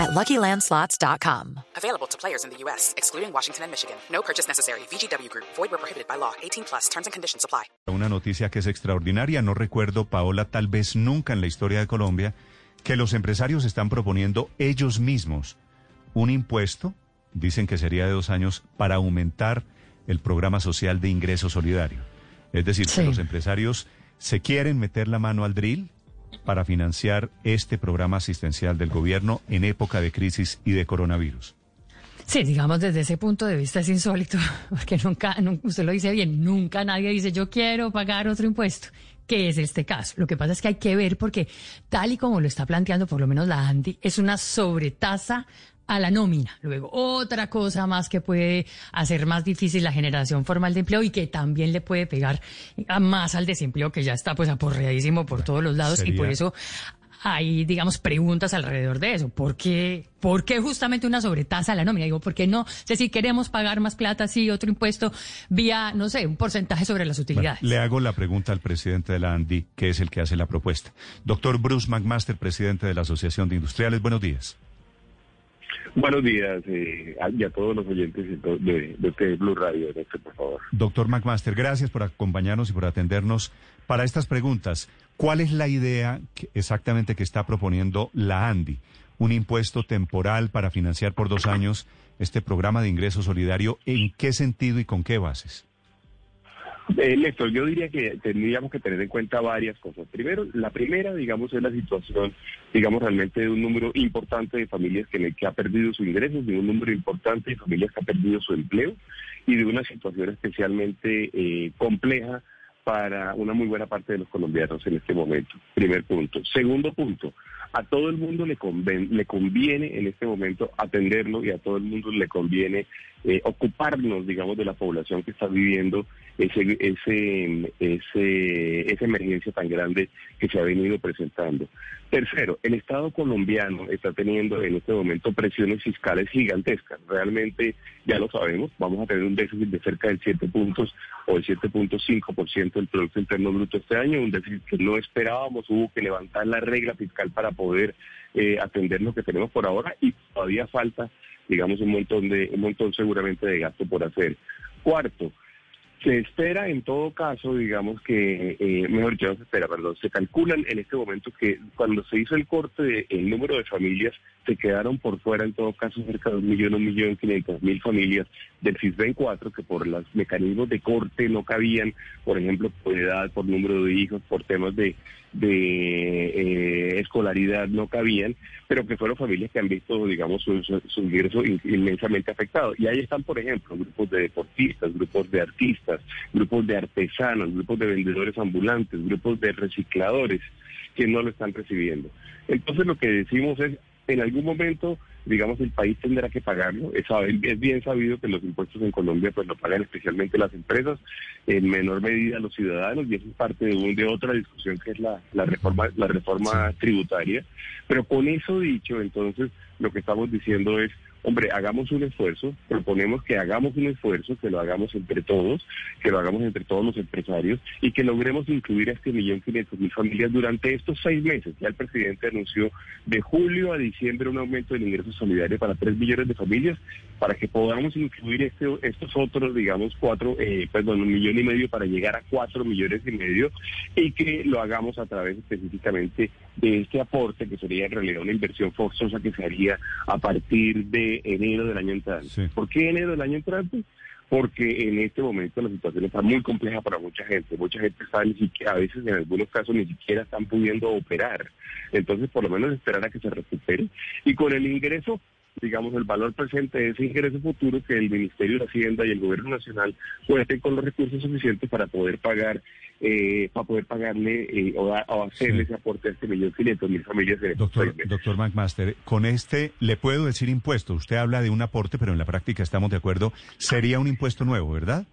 at LuckyLandSlots.com. Available to players in the U.S., excluding Washington and Michigan. No purchase necessary. VGW Group. Void where prohibited by law. 18 plus. Terms and conditions apply. Una noticia que es extraordinaria. No recuerdo, Paola, tal vez nunca en la historia de Colombia, que los empresarios están proponiendo ellos mismos un impuesto, dicen que sería de dos años, para aumentar el programa social de ingreso solidario. Es decir, Sí. que los empresarios se quieren meter la mano al drill para financiar este programa asistencial del gobierno en época de crisis y de coronavirus. Sí, digamos desde ese punto de vista es insólito, porque nunca, nun- usted lo dice bien, nunca nadie dice yo quiero pagar otro impuesto, que es este caso. Lo que pasa es que hay que ver porque tal y como lo está planteando por lo menos la ANDI, es una sobretasa a la nómina. Luego, otra cosa más que puede hacer más difícil la generación formal de empleo y que también le puede pegar más al desempleo que ya está pues aporreadísimo por todos los lados y por eso hay, digamos, preguntas alrededor de eso. ¿Por qué, ¿Por qué justamente una sobretasa a la nómina? Digo, ¿por qué no? O sea, si queremos pagar más plata, sí, otro impuesto vía, no sé, un porcentaje sobre las Bueno, utilidades. le hago la pregunta al presidente de la ANDI, que es el que hace la propuesta. Doctor Bruce McMaster, presidente de la Asociación de Industriales, buenos días. Buenos días eh, y a todos los oyentes de, de este Blue Radio, de este, por favor. Doctor McMaster, gracias por acompañarnos y por atendernos para estas preguntas. ¿Cuál es la idea exactamente que está proponiendo la ANDI? Un impuesto temporal para financiar por dos años este programa de ingreso solidario. ¿En qué sentido y con qué bases? Eh, Néstor, yo diría que tendríamos que tener en cuenta varias cosas. Primero, la primera, digamos, es la situación, digamos, realmente de un número importante de familias que, que ha perdido sus ingresos, de un número importante de familias que ha perdido su empleo y de una situación especialmente eh, compleja para una muy buena parte de los colombianos en este momento. Primer punto. Segundo punto, a todo el mundo le, conven- le conviene en este momento atenderlo y a todo el mundo le conviene eh, ocuparnos, digamos, de la población que está viviendo ese, ese, ese, esa emergencia tan grande que se ha venido presentando. Tercero, el Estado colombiano está teniendo en este momento presiones fiscales gigantescas. Realmente, ya lo sabemos, vamos a tener un déficit de cerca del 7 puntos o el 7.5% del Producto Interno Bruto este año, un déficit que no esperábamos, hubo que levantar la regla fiscal para poder eh, atender lo que tenemos por ahora y todavía falta, digamos, un montón de, un montón seguramente de gasto por hacer. Cuarto, se espera en todo caso, digamos que, eh, mejor dicho, se espera, perdón, se calculan en este momento que cuando se hizo el corte del número de familias, se quedaron por fuera en todo caso cerca de un millón, un millón quinientos mil familias del CISBEN 4 que por los mecanismos de corte no cabían, por ejemplo, por edad, por número de hijos, por temas de, de eh, escolaridad no cabían, pero que fueron familias que han visto, digamos, su, su- su ingreso in- inmensamente afectado. Y ahí están, por ejemplo, grupos de deportistas, grupos de artistas, grupos de artesanos, grupos de vendedores ambulantes, grupos de recicladores que no lo están recibiendo. Entonces lo que decimos es, en algún momento, digamos, el país tendrá que pagarlo. Es, bien sabido que los impuestos en Colombia pues lo pagan especialmente las empresas, en menor medida los ciudadanos, y eso es parte de, un- de otra discusión que es la, la reforma, la reforma tributaria. Pero con eso dicho, entonces, lo que estamos diciendo es, hombre, hagamos un esfuerzo, proponemos que hagamos un esfuerzo, que lo hagamos entre todos, que lo hagamos entre todos los empresarios y que logremos incluir a este millón quinientos mil familias durante estos seis meses. Ya el presidente anunció de julio a diciembre un aumento del ingreso solidario para tres millones de familias, para que podamos incluir este, estos otros, digamos, cuatro, eh, perdón, un millón y medio para llegar a cuatro millones y medio y que lo hagamos a través específicamente de este aporte que sería en realidad una inversión forzosa que se haría a partir de enero del año entrante. Sí. ¿Por qué enero del año entrante? Porque en este momento la situación está muy compleja para mucha gente. Mucha gente está ni siquiera, a veces en algunos casos ni siquiera están pudiendo operar. Entonces, por lo menos esperar a que se recupere. Y con el ingreso, digamos, el valor presente de ese ingreso futuro que el Ministerio de Hacienda y el Gobierno Nacional cuenten con los recursos suficientes para poder pagar, eh, para poder pagarle eh, o, da- o hacerle Sí. ese aporte a este millón quinientos mil familias en Doctor, doctor McMaster, con este le puedo decir impuesto. Usted habla de un aporte, pero en la práctica estamos de acuerdo. Sería un impuesto nuevo, ¿verdad?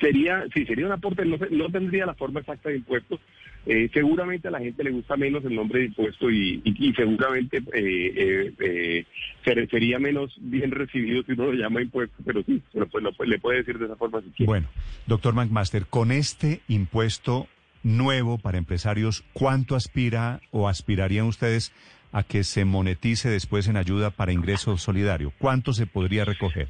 Sería, sí, sería un aporte, no, no tendría la forma exacta de impuestos. Eh, seguramente a la gente le gusta menos el nombre de impuesto y, y, seguramente eh, eh, se sería menos bien recibido si uno lo llama impuesto, pero sí, le puede decir de esa forma si quiere. Bueno, doctor McMaster, con este impuesto nuevo para empresarios, ¿cuánto aspira o aspirarían ustedes a que se monetice después en ayuda para ingreso solidario? ¿Cuánto se podría recoger?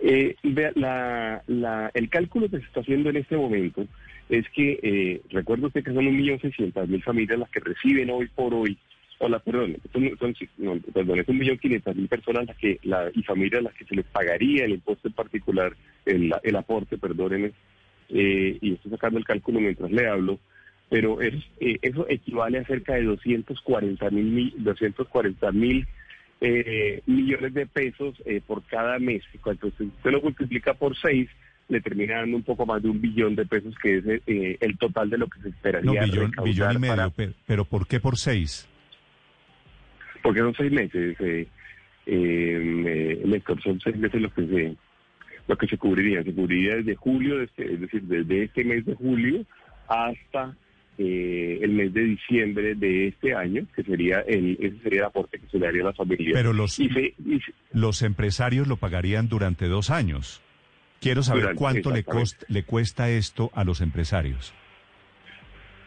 Eh, la, la, el cálculo que se está haciendo en este momento es que, eh, recuerdo usted que son un millón seiscientas mil familias las que reciben hoy por hoy, o las, perdón, son, son, perdón, es un millón quinientas mil personas las que, la, y familias las que se les pagaría el impuesto en particular, el, el aporte, perdónenme, eh, y estoy sacando el cálculo mientras le hablo, pero es, eh, eso equivale a cerca de 240 mil 240 mil eh, millones de pesos eh, por cada mes. Cuando usted, lo multiplica por seis, le termina dando un poco más de un billón de pesos, que es eh, el total de lo que se esperaría. No, billón, billón y medio, pero, ¿por qué por seis? Porque son seis meses, eh, eh, son seis meses los que se lo que se cubriría. Se cubriría desde julio, este, es decir, desde este mes de julio hasta eh, el mes de diciembre de este año, que sería el, ese sería el aporte que se le haría a las familias. Pero los, los empresarios lo pagarían durante dos años. Quiero saber cuánto le, le cuesta esto a los empresarios.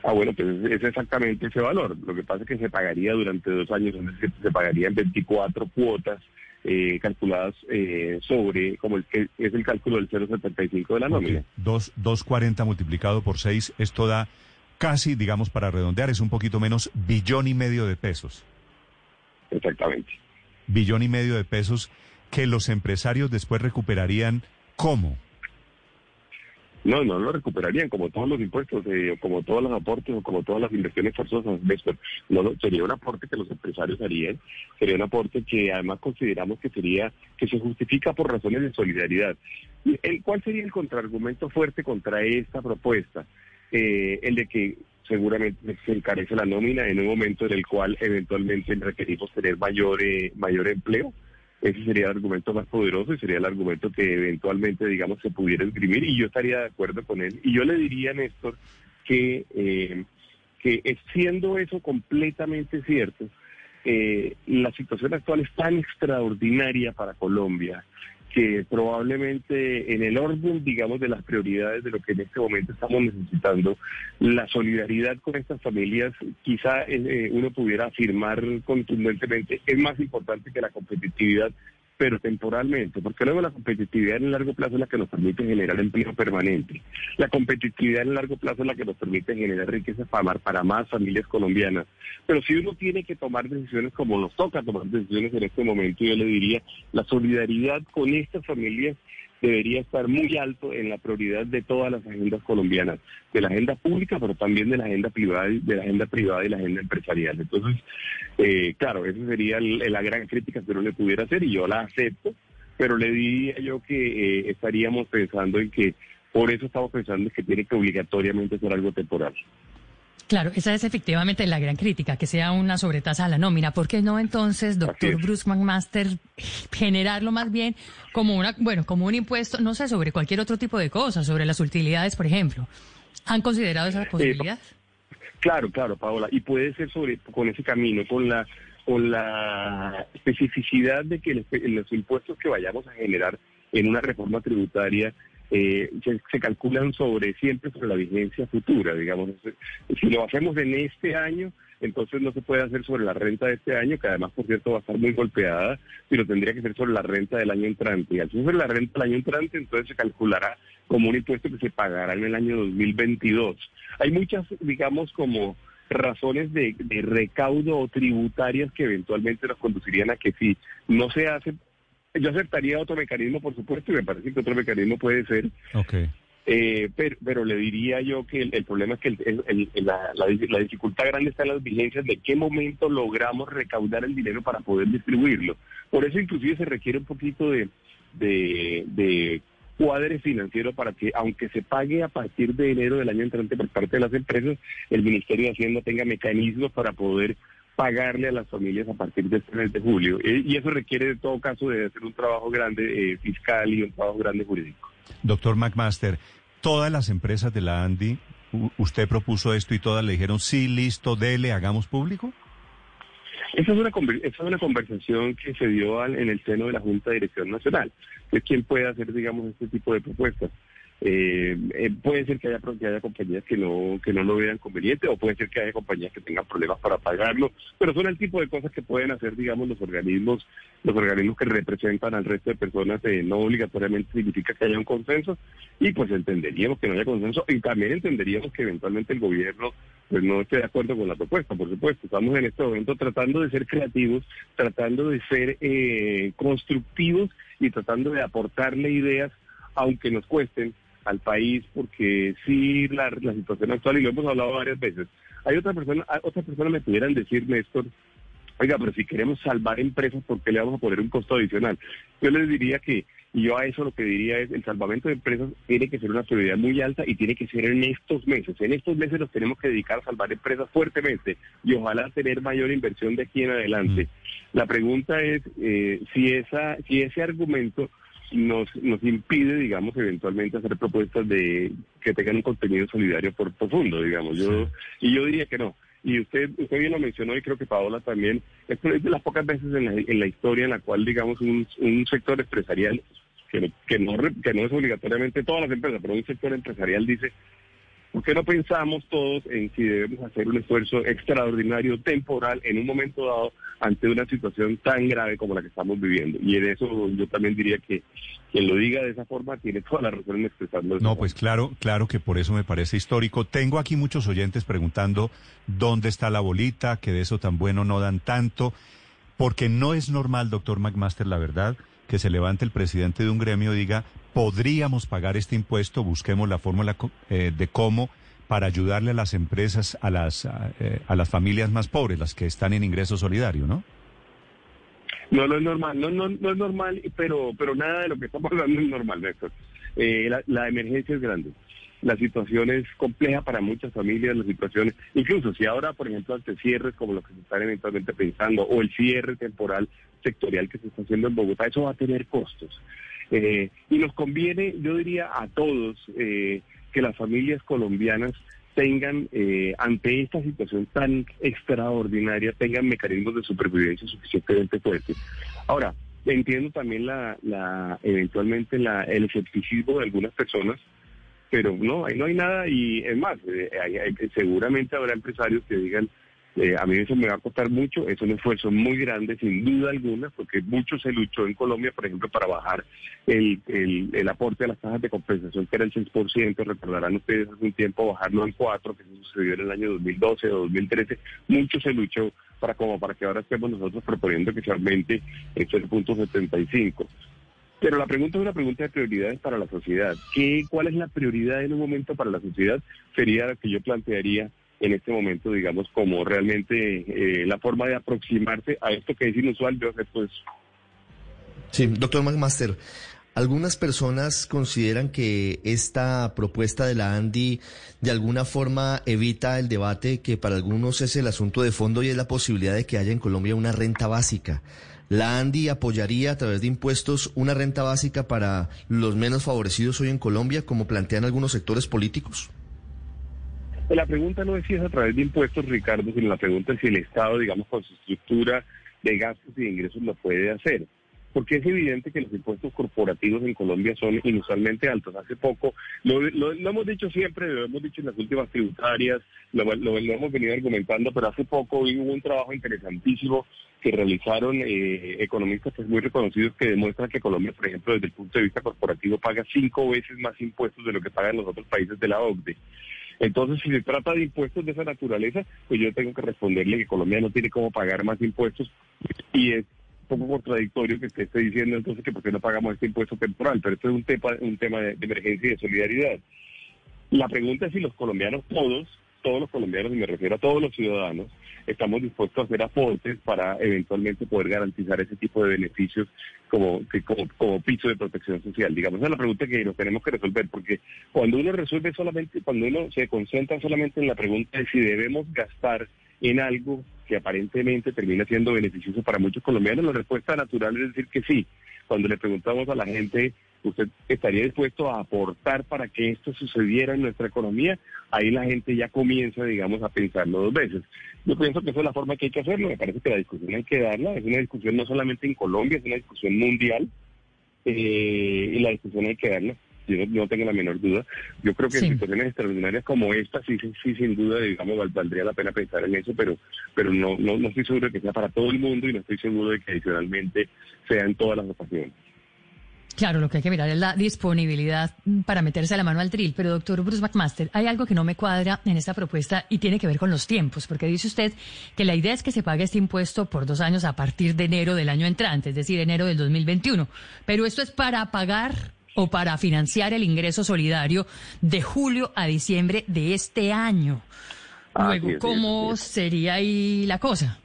Ah, bueno, pues es exactamente ese valor. Lo que pasa es que se pagaría durante dos años, se pagaría en 24 cuotas eh, calculadas eh, sobre, como el que es el cálculo del 0,75 de la nómina. 2,40 multiplicado por 6, esto da casi, digamos, para redondear, es un poquito menos, billón y medio de pesos. Exactamente. Billón y medio de pesos que los empresarios después recuperarían ¿cómo? No, no lo recuperarían como todos los impuestos, eh, como todos los aportes o como todas las inversiones forzosas. No, no, sería un aporte que los empresarios harían, sería un aporte que además consideramos que sería que se justifica por razones de solidaridad. ¿El, ¿Cuál sería el contraargumento fuerte contra esta propuesta? Eh, el de que seguramente se encarece la nómina en un momento en el cual eventualmente requerimos tener mayor, eh, mayor empleo. Ese sería el argumento más poderoso y sería el argumento que eventualmente, digamos, se pudiera esgrimir y yo estaría de acuerdo con él. Y yo le diría, Néstor, que, eh, que siendo eso completamente cierto, eh, la situación actual es tan extraordinaria para Colombia que probablemente en el orden, digamos, de las prioridades de lo que en este momento estamos necesitando, la solidaridad con estas familias, quizá eh, eh, uno pudiera afirmar contundentemente, es más importante que la competitividad pero temporalmente, porque luego la competitividad en el largo plazo es la que nos permite generar empleo permanente. La competitividad en el largo plazo es la que nos permite generar riqueza para, más familias colombianas. Pero si uno tiene que tomar decisiones como nos toca tomar decisiones en este momento, yo le diría, la solidaridad con estas familias debería estar muy alto en la prioridad de todas las agendas colombianas, de la agenda pública, pero también de la agenda privada, de la agenda privada y la agenda empresarial. Entonces, eh, claro, esa sería la gran crítica que uno le pudiera hacer y yo la acepto, pero le diría yo que eh, estaríamos pensando en que, por eso estamos pensando en que tiene que obligatoriamente ser algo temporal. Claro, esa es efectivamente la gran crítica, que sea una sobretasa a la nómina. ¿Por qué no entonces, doctor Bruce McMaster, generarlo más bien como una, bueno, como un impuesto, no sé, sobre cualquier otro tipo de cosas, sobre las utilidades, por ejemplo? ¿Han considerado esa posibilidad? claro, claro, Paola, y puede ser sobre con ese camino, con la con la especificidad de que los impuestos que vayamos a generar en una reforma tributaria eh, se, calculan sobre siempre sobre la vigencia futura, digamos. Si lo hacemos en este año, entonces no se puede hacer sobre la renta de este año, que además, por cierto, va a estar muy golpeada, sino tendría que ser sobre la renta del año entrante. Y al ser sobre la renta del año entrante, entonces se calculará como un impuesto que se pagará en el año 2022. Hay muchas, digamos, como razones de, de recaudo o tributarias que eventualmente nos conducirían a que si no se hace yo aceptaría otro mecanismo, por supuesto, y me parece que otro mecanismo puede ser. Okay. Eh, pero, pero, le diría yo que el, problema es que el, la, la, dificultad grande está en las vigencias de qué momento logramos recaudar el dinero para poder distribuirlo. Por eso inclusive se requiere un poquito de, de, de cuadre financiero para que, aunque se pague a partir de enero del año entrante por parte de las empresas, el Ministerio de Hacienda tenga mecanismos para poder pagarle a las familias a partir de este mes de julio. Eh, y eso requiere, de todo caso, de hacer un trabajo grande eh, fiscal y un trabajo grande jurídico. Doctor McMaster, todas las empresas de la Andy, usted propuso esto y todas le dijeron, sí, listo, dele, hagamos público. Esa es una, esa es una conversación que se dio en el seno de la Junta de Dirección Nacional, que es quien puede hacer, digamos, este tipo de propuestas. Eh, eh, puede ser que haya, que haya compañías que no que no lo vean conveniente o puede ser que haya compañías que tengan problemas para pagarlo, pero son el tipo de cosas que pueden hacer, digamos, los organismos los organismos que representan al resto de personas. Eh, no obligatoriamente significa que haya un consenso y pues entenderíamos que no haya consenso y también entenderíamos que eventualmente el gobierno pues no esté de acuerdo con la propuesta, por supuesto. Estamos en este momento tratando de ser creativos, tratando de ser eh, constructivos y tratando de aportarle ideas aunque nos cuesten al país, porque sí la, la situación actual, y lo hemos hablado varias veces, hay otra persona, otras personas me pudieran decir, Néstor, oiga, pero si queremos salvar empresas, ¿por qué le vamos a poner un costo adicional? Yo les diría que, y yo a eso lo que diría es, el salvamento de empresas tiene que ser una prioridad muy alta y tiene que ser en estos meses. En estos meses nos tenemos que dedicar a salvar empresas fuertemente y ojalá tener mayor inversión de aquí en adelante. Mm. La pregunta es eh, si, esa, si ese argumento nos, nos impide, digamos, eventualmente hacer propuestas de que tengan un contenido solidario por profundo, digamos. Yo y yo diría que no. Y usted usted bien lo mencionó y creo que Paola también. Esto es de las pocas veces en la, en la historia en la cual, digamos, un, un sector empresarial que, que no que no es obligatoriamente todas las empresas, pero un sector empresarial dice ¿Por qué no pensamos todos en si debemos hacer un esfuerzo extraordinario, temporal, en un momento dado, ante una situación tan grave como la que estamos viviendo? Y en eso yo también diría que quien lo diga de esa forma tiene toda la razón en expresarlo. No, pues claro, claro que por eso me parece histórico. Tengo aquí muchos oyentes preguntando dónde está la bolita, que de eso tan bueno no dan tanto, porque no es normal, doctor McMaster, la verdad que se levante el presidente de un gremio y diga, podríamos pagar este impuesto, busquemos la fórmula eh, de cómo para ayudarle a las empresas, a las, eh, a las familias más pobres, las que están en ingreso solidario, ¿no? No, no es normal, no, no, no es normal, pero, pero nada de lo que estamos hablando es normal, Néstor. Eh, la, la emergencia es grande la situación es compleja para muchas familias, las situaciones, incluso si ahora, por ejemplo, ante cierres como los que se están eventualmente pensando, o el cierre temporal sectorial que se está haciendo en Bogotá, eso va a tener costos. Eh, y nos conviene, yo diría, a todos eh, que las familias colombianas tengan, eh, ante esta situación tan extraordinaria, tengan mecanismos de supervivencia suficientemente fuertes. Ahora, entiendo también la, la eventualmente la, el escepticismo de algunas personas pero no, ahí no hay nada y es más, eh, seguramente habrá empresarios que digan, eh, a mí eso me va a costar mucho, es un esfuerzo muy grande, sin duda alguna, porque mucho se luchó en Colombia, por ejemplo, para bajar el, el, aporte a las tasas de compensación, que era el 6%, recordarán ustedes hace un tiempo bajarlo en 4%, que eso sucedió en el año 2012 o 2013, mucho se luchó para como para que ahora estemos nosotros proponiendo que se aumente el 0.75. Pero la pregunta es una pregunta de prioridades para la sociedad. ¿Qué, ¿Cuál es la prioridad en un momento para la sociedad? Sería la que yo plantearía en este momento, digamos, como realmente eh, la forma de aproximarse a esto que es inusual de hacer pues. Sí, doctor McMaster, algunas personas consideran que esta propuesta de la ANDI de alguna forma evita el debate que para algunos es el asunto de fondo y es la posibilidad de que haya en Colombia una renta básica. ¿La ANDI apoyaría a través de impuestos una renta básica para los menos favorecidos hoy en Colombia, como plantean algunos sectores políticos? La pregunta no es si es a través de impuestos, Ricardo, sino la pregunta es si el Estado, digamos, con su estructura de gastos y de ingresos lo puede hacer porque es evidente que los impuestos corporativos en Colombia son inusualmente altos. Hace poco, lo, hemos dicho siempre, lo hemos dicho en las últimas tributarias, lo, hemos venido argumentando, pero hace poco hubo un trabajo interesantísimo que realizaron eh, economistas pues, muy reconocidos que demuestran que Colombia, por ejemplo, desde el punto de vista corporativo, paga cinco veces más impuestos de lo que pagan los otros países de la OCDE. Entonces, si se trata de impuestos de esa naturaleza, pues yo tengo que responderle que Colombia no tiene cómo pagar más impuestos y es poco contradictorio que esté diciendo entonces que por qué no pagamos este impuesto temporal, pero esto es un tema, un tema de, emergencia y de solidaridad. La pregunta es si los colombianos todos, todos los colombianos, y me refiero a todos los ciudadanos, estamos dispuestos a hacer aportes para eventualmente poder garantizar ese tipo de beneficios como, como, como piso de protección social. Digamos, esa es la pregunta que nos tenemos que resolver, porque cuando uno resuelve solamente, cuando uno se concentra solamente en la pregunta de si debemos gastar en algo que aparentemente termina siendo beneficioso para muchos colombianos, la respuesta natural es decir que sí. cuando le preguntamos a la gente, ¿usted estaría dispuesto a aportar para que esto sucediera en nuestra economía? Ahí la gente ya comienza, digamos, a pensarlo dos veces. Yo pienso que esa es la forma que hay que hacerlo. Me parece que la discusión hay que darla. Es una discusión no solamente en Colombia, es una discusión mundial. Eh, y la discusión hay que darla. Yo no, tengo la menor duda. Yo creo que en situaciones extraordinarias como esta, sí, sí, sin duda, digamos, valdría la pena pensar en eso, pero, pero no, no, no estoy seguro de que sea para todo el mundo y no estoy seguro de que adicionalmente sea en todas las ocasiones. Claro, lo que hay que mirar es la disponibilidad para meterse la mano al tril. Pero, doctor Bruce McMaster, hay algo que no me cuadra en esta propuesta y tiene que ver con los tiempos, porque dice usted que la idea es que se pague este impuesto por dos años a partir de enero del año entrante, es decir, enero del 2021. Pero esto es para pagar o para financiar el ingreso solidario de julio a diciembre de este año. Luego, ¿cómo sería ahí la cosa?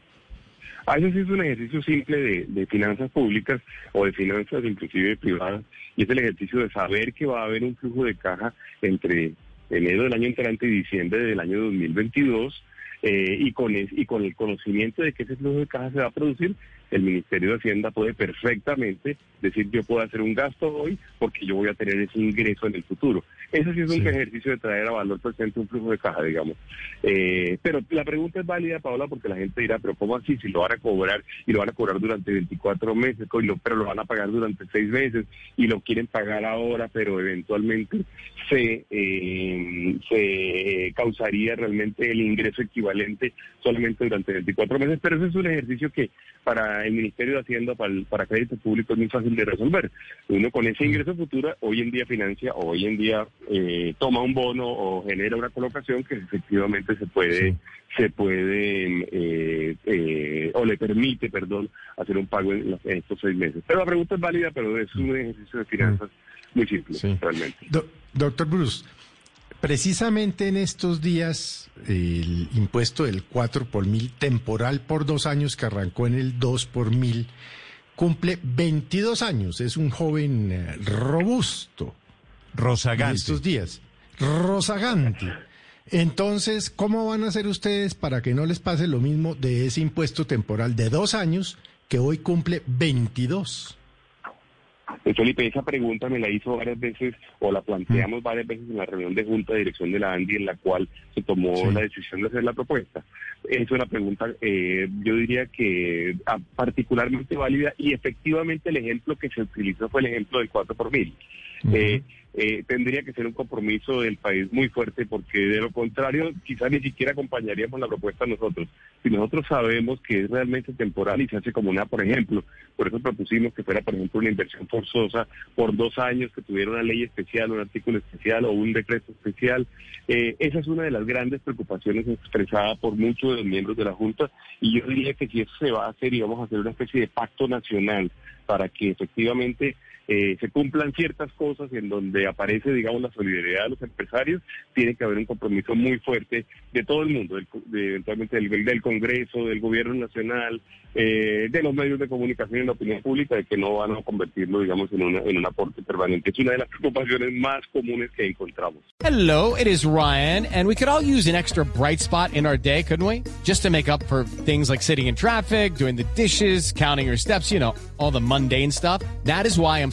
A veces es un ejercicio simple de, finanzas públicas o de finanzas inclusive privadas y es el ejercicio de saber que va a haber un flujo de caja entre enero del año entrante y diciembre del año 2022 eh, y, con y con el conocimiento de que ese flujo de caja se va a producir, el Ministerio de Hacienda puede perfectamente decir yo puedo hacer un gasto hoy porque yo voy a tener ese ingreso en el futuro. Eso sí es un ejercicio de traer a valor presente un flujo de caja, digamos. Eh, pero la pregunta es válida, Paola, porque la gente dirá, pero ¿cómo así? Si lo van a cobrar y lo van a cobrar durante 24 meses, pero lo van a pagar durante 6 meses y lo quieren pagar ahora, pero eventualmente se, eh, se causaría realmente el ingreso equivalente solamente durante 24 meses. Pero ese es un ejercicio que para el Ministerio de Hacienda, para, para crédito público, es muy fácil de resolver. Uno con ese ingreso futuro hoy en día financia hoy en día eh, toma un bono o genera una colocación que efectivamente se puede, se puede eh, eh, o le permite, perdón, hacer un pago en, estos seis meses. Pero la pregunta es válida, pero es un ejercicio de finanzas muy simple, realmente. doctor Bruce. Precisamente en estos días, el impuesto del 4 por mil temporal por dos años que arrancó en el 2 por mil, cumple 22 años. Es un joven robusto. Rosagante. estos días. Rosagante. Entonces, ¿cómo van a hacer ustedes para que no les pase lo mismo de ese impuesto temporal de dos años que hoy cumple 22? Pues, Felipe, esa pregunta me la hizo varias veces o la planteamos varias veces en la reunión de junta de dirección de la ANDI en la cual se tomó la decisión de hacer la propuesta. Es una pregunta, eh, yo diría que ah, particularmente válida y efectivamente el ejemplo que se utilizó fue el ejemplo del 4 por mil. Eh, eh, tendría que ser un compromiso del país muy fuerte porque de lo contrario quizás ni siquiera acompañaríamos la propuesta nosotros. Si nosotros sabemos que es realmente temporal y se hace como una, por ejemplo, por eso propusimos que fuera, por ejemplo, una inversión forzosa por dos años, que tuviera una ley especial, un artículo especial o un decreto especial. Eh, esa es una de las grandes preocupaciones expresadas por muchos de los miembros de la Junta y yo diría que si eso se va a hacer y vamos a hacer una especie de pacto nacional para que efectivamente eh, se cumplan ciertas cosas en donde aparece, digamos, la solidaridad de los empresarios, tiene que haber un compromiso muy fuerte de todo el mundo, de, eventualmente del, del, Congreso, del Gobierno Nacional, eh, de los medios de comunicación y la opinión pública, de que no van a convertirlo, digamos, en, una, en un aporte permanente. Es una de las preocupaciones más comunes que encontramos. Hello, it is Ryan, and we could all use an extra bright spot in our day, couldn't we? Just to make up for things like sitting in traffic, doing the dishes, counting your steps, you know, all the mundane stuff. That is why I'm